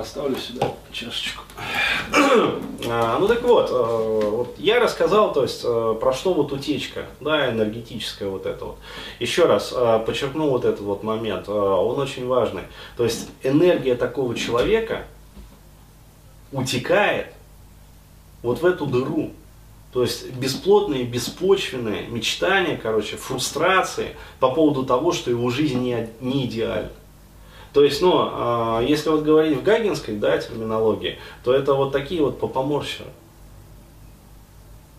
поставлю сюда чашечку. А, ну так вот, э, вот, я рассказал, то есть, э, про что вот утечка, да, энергетическая вот это вот. Еще раз э, подчеркну вот этот вот момент, он очень важный. То есть энергия такого человека утекает вот в эту дыру. То есть бесплотные, беспочвенные мечтания, короче, фрустрации по поводу того, что его жизнь не, не идеальна. То есть, ну, а, если вот говорить в гагинской, да, терминологии, то это вот такие вот попоморщеры.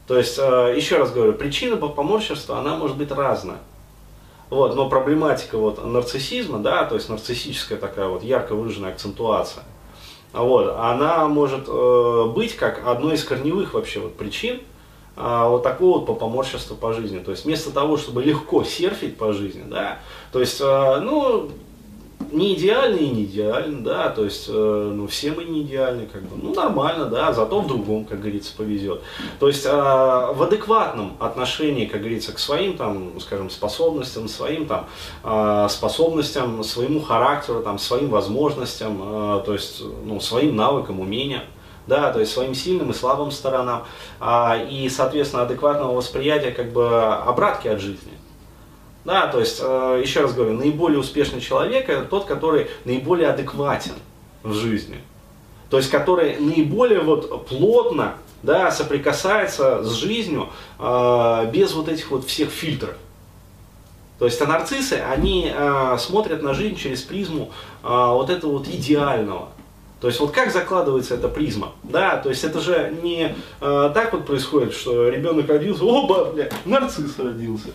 То есть, а, еще раз говорю, причина попоморщерства, она может быть разная. Вот, но проблематика вот нарциссизма, да, то есть нарциссическая такая вот ярко выраженная акцентуация, вот, она может э, быть как одной из корневых вообще вот причин э, вот такого вот попоморщерства по жизни. То есть вместо того, чтобы легко серфить по жизни, да, то есть, э, ну, не идеальны и не идеальны, да, то есть, э, ну, все мы не идеальны, как бы, ну, нормально, да, зато в другом, как говорится, повезет. То есть, э, в адекватном отношении, как говорится, к своим, там, скажем, способностям, своим, там, э, способностям, своему характеру, там, своим возможностям, э, то есть, ну, своим навыкам, умениям, да, то есть своим сильным и слабым сторонам, а, и, соответственно, адекватного восприятия, как бы, обратки от жизни. Да, то есть, э, еще раз говорю, наиболее успешный человек это тот, который наиболее адекватен в жизни. То есть, который наиболее вот плотно да, соприкасается с жизнью э, без вот этих вот всех фильтров. То есть, а нарциссы, они э, смотрят на жизнь через призму вот этого вот идеального. То есть вот как закладывается эта призма, да, то есть это же не э, так вот происходит, что ребенок родился, оба, бля, нарцисс родился.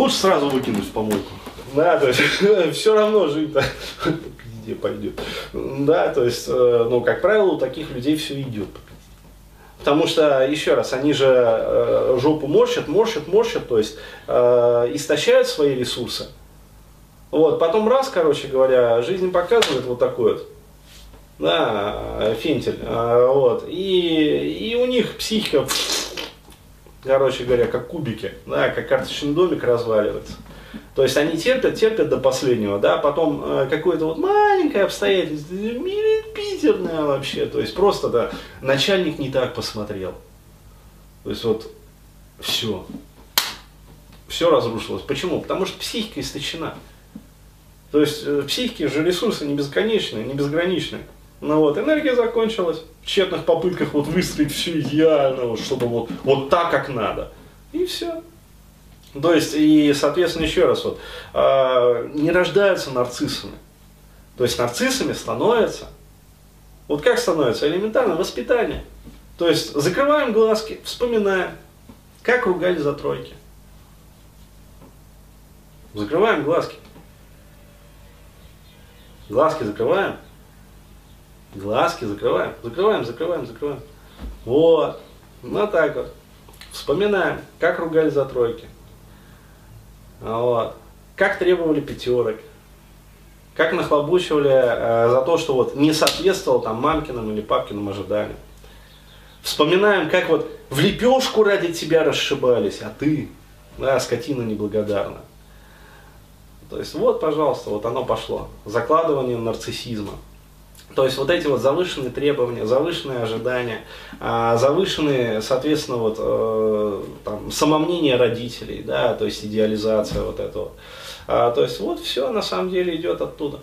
Лучше сразу выкинуть в помойку. Да, то есть все равно жить-то где пойдет. Да, то есть, ну, как правило, у таких людей все идет. Потому что, еще раз, они же э, жопу морщат, морщат, морщат, то есть э, истощают свои ресурсы. Вот, потом раз, короче говоря, жизнь показывает вот такой вот, да, фентель, э, вот, и, и у них психика короче говоря, как кубики, да, как карточный домик разваливается. То есть они терпят, терпят до последнего, да, потом э, какое-то вот маленькое обстоятельство, питерное вообще, то есть просто, да, начальник не так посмотрел. То есть вот все, все разрушилось. Почему? Потому что психика истощена. То есть э, в психике же ресурсы не бесконечные, не безграничные. Ну вот, энергия закончилась. В тщетных попытках вот выстроить все идеально, вот, чтобы вот, вот так, как надо. И все. То есть, и, соответственно, еще раз, вот, э, не рождаются нарциссами. То есть нарциссами становятся, вот как становится? Элементарно воспитание. То есть закрываем глазки, вспоминаем, как ругали за тройки. Закрываем глазки. Глазки закрываем. Глазки закрываем, закрываем, закрываем, закрываем. Вот, вот так вот. Вспоминаем, как ругали за тройки. Вот. Как требовали пятерок. Как нахлобучивали э, за то, что вот не соответствовал там мамкиным или папкиным ожиданиям. Вспоминаем, как вот в лепешку ради тебя расшибались, а ты, да, скотина неблагодарна. То есть вот, пожалуйста, вот оно пошло. Закладывание нарциссизма. То есть вот эти вот завышенные требования, завышенные ожидания, а, завышенные, соответственно, вот, э, там, самомнение родителей, да, то есть идеализация вот этого. А, то есть вот все на самом деле идет оттуда.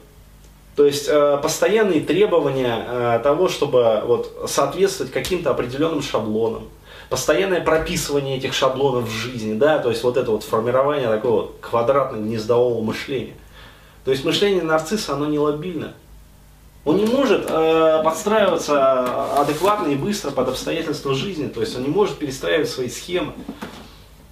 То есть э, постоянные требования э, того, чтобы вот, соответствовать каким-то определенным шаблонам, постоянное прописывание этих шаблонов в жизни, да, то есть вот это вот формирование такого квадратно-гнездового мышления. То есть мышление нарцисса, оно не лобильно. Он не может э, подстраиваться адекватно и быстро под обстоятельства жизни, то есть он не может перестраивать свои схемы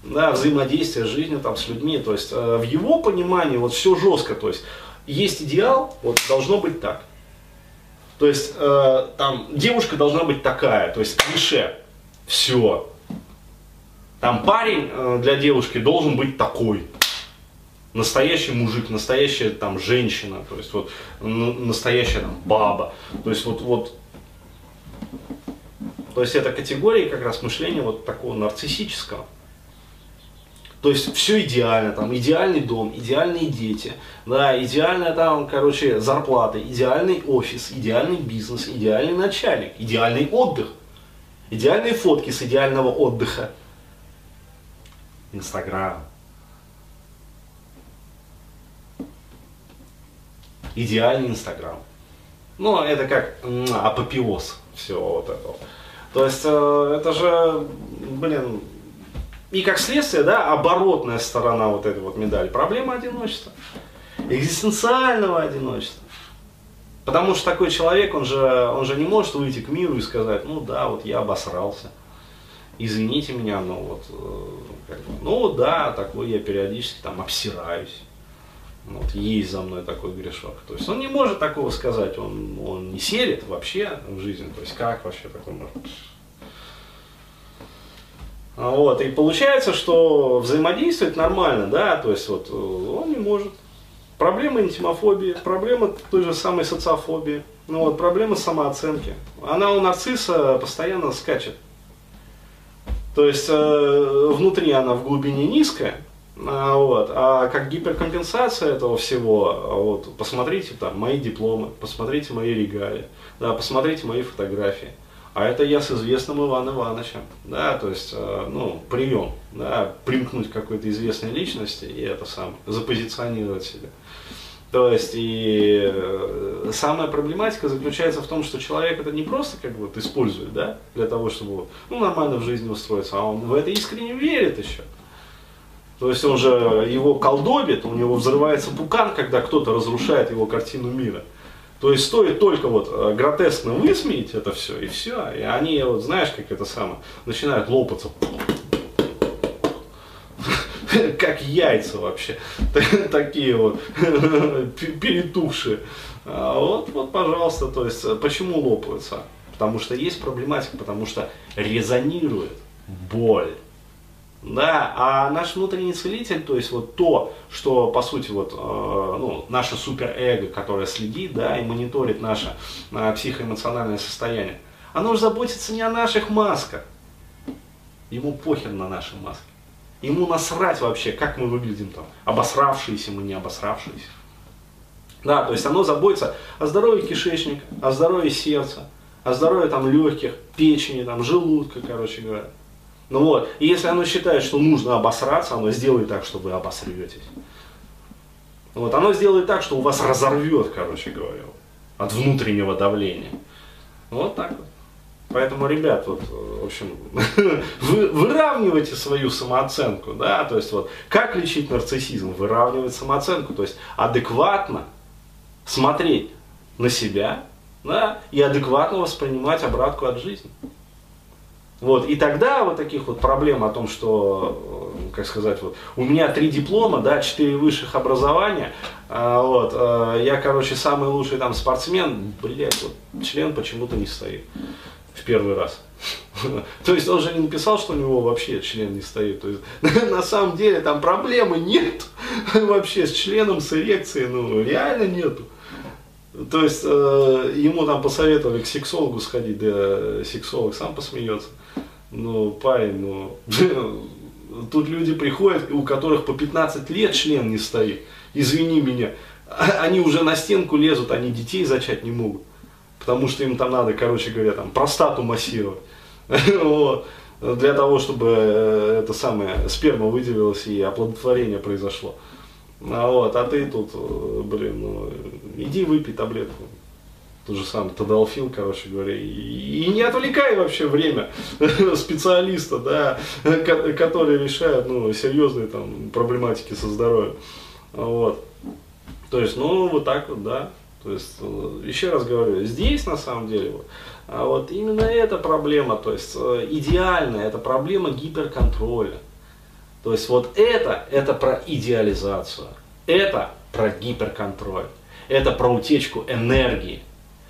да, взаимодействия с жизнью, там, с людьми. То есть э, в его понимании вот все жестко, то есть есть идеал, вот должно быть так. То есть э, там девушка должна быть такая, то есть клише. Все. Там парень э, для девушки должен быть такой настоящий мужик, настоящая там женщина, то есть вот настоящая там баба, то есть вот, вот то есть это категория как раз мышления вот такого нарциссического. То есть все идеально, там идеальный дом, идеальные дети, да, идеальная там, короче, зарплата, идеальный офис, идеальный бизнес, идеальный начальник, идеальный отдых, идеальные фотки с идеального отдыха. Инстаграм. Идеальный Инстаграм. Ну, это как апопиоз всего вот этого. То есть, э, это же, блин, и как следствие, да, оборотная сторона вот этой вот медали. Проблема одиночества. Экзистенциального одиночества. Потому что такой человек, он же, он же не может выйти к миру и сказать, ну да, вот я обосрался. Извините меня, но вот, э, как бы, ну да, такой я периодически там обсираюсь. Вот есть за мной такой грешок. То есть он не может такого сказать, он, он не серит вообще в жизни. То есть как вообще такой может а вот, и получается, что взаимодействовать нормально, да, то есть вот э, он не может. Проблема интимофобии, проблема той же самой социофобии, ну вот, проблема самооценки. Она у нарцисса постоянно скачет. То есть э, внутри она в глубине низкая, а, вот, а как гиперкомпенсация этого всего, а вот, посмотрите там мои дипломы, посмотрите мои регалии, да, посмотрите мои фотографии. А это я с известным Иваном Ивановичем, да, то есть, э, ну, прием, да, примкнуть к какой-то известной личности и это сам, запозиционировать себя. То есть, и э, самая проблематика заключается в том, что человек это не просто как бы вот использует, да, для того, чтобы, ну, нормально в жизни устроиться, а он в это искренне верит еще. То есть он же его колдобит, у него взрывается пукан, когда кто-то разрушает его картину мира. То есть стоит только вот э, гротескно высмеять это все, и все. И они, вот знаешь, как это самое, начинают лопаться. Как яйца вообще. Такие вот перетухшие. А вот, вот, пожалуйста, то есть, э, почему лопаются? Потому что есть проблематика, потому что резонирует боль. Да, а наш внутренний целитель, то есть вот то, что по сути вот э, ну, наше суперэго, которое следит, да, и мониторит наше э, психоэмоциональное состояние, оно уже заботится не о наших масках. Ему похер на наши маски. Ему насрать вообще, как мы выглядим там, обосравшиеся мы, не обосравшиеся. Да, то есть оно заботится о здоровье кишечника, о здоровье сердца, о здоровье там легких, печени, там, желудка, короче говоря. Ну вот, и если оно считает, что нужно обосраться, оно сделает так, что вы обосретесь. Вот, оно сделает так, что у вас разорвет, короче говоря, от внутреннего давления. Вот так вот. Поэтому, ребят, вот, в общем, вы, выравнивайте свою самооценку, да, то есть вот, как лечить нарциссизм? Выравнивать самооценку, то есть адекватно смотреть на себя, да, и адекватно воспринимать обратку от жизни. Вот, и тогда вот таких вот проблем о том, что, э, как сказать, вот, у меня три диплома, да, четыре высших образования, а, вот, а, я, короче, самый лучший там спортсмен, блядь, вот, член почему-то не стоит в первый раз. То есть он же не написал, что у него вообще член не стоит. То есть на самом деле там проблемы нет вообще с членом, с эрекцией, ну реально нету. То есть э, ему там посоветовали к сексологу сходить, да сексолог сам посмеется. Ну, парень, ну, тут люди приходят, у которых по 15 лет член не стоит. Извини меня. Они уже на стенку лезут, они детей зачать не могут. Потому что им там надо, короче говоря, там простату массировать. Для того, чтобы э, это самое сперма выделилась и оплодотворение произошло. А, вот, а ты тут, э, блин, ну, иди выпей таблетку тот же самый Тадалфил, короче говоря, и, и не отвлекай вообще время специалиста, да, который решает, ну, серьезные там проблематики со здоровьем, вот, то есть, ну, вот так вот, да, то есть, э, еще раз говорю, здесь на самом деле, вот, а вот именно эта проблема, то есть, э, идеальная, это проблема гиперконтроля, то есть, вот это, это про идеализацию, это про гиперконтроль, это про утечку энергии,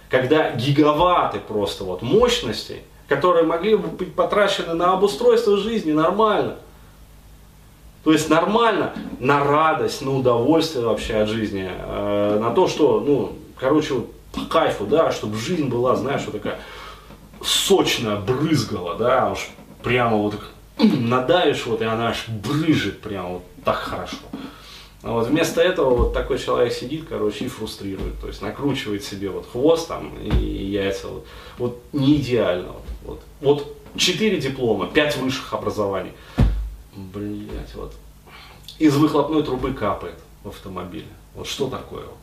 когда гигаватты просто вот мощностей, которые могли бы быть потрачены на обустройство жизни нормально. То есть нормально, на радость, на удовольствие вообще от жизни, э, на то, что, ну, короче, вот по кайфу, да, чтобы жизнь была, знаешь, вот такая сочная, брызгала, да, уж прямо вот надавишь, вот, и она аж брыжет прям вот так хорошо. А вот вместо этого вот такой человек сидит, короче, и фрустрирует. То есть накручивает себе вот хвост там и яйца. Вот, вот не идеально. Вот, вот, вот 4 диплома, 5 высших образований. Блять, вот. Из выхлопной трубы капает в автомобиле. Вот что такое? Вот?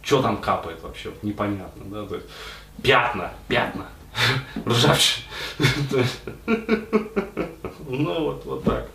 Что там капает вообще? Вот непонятно, да? То есть, пятна, пятна. Ржавчина. Ну вот, вот так.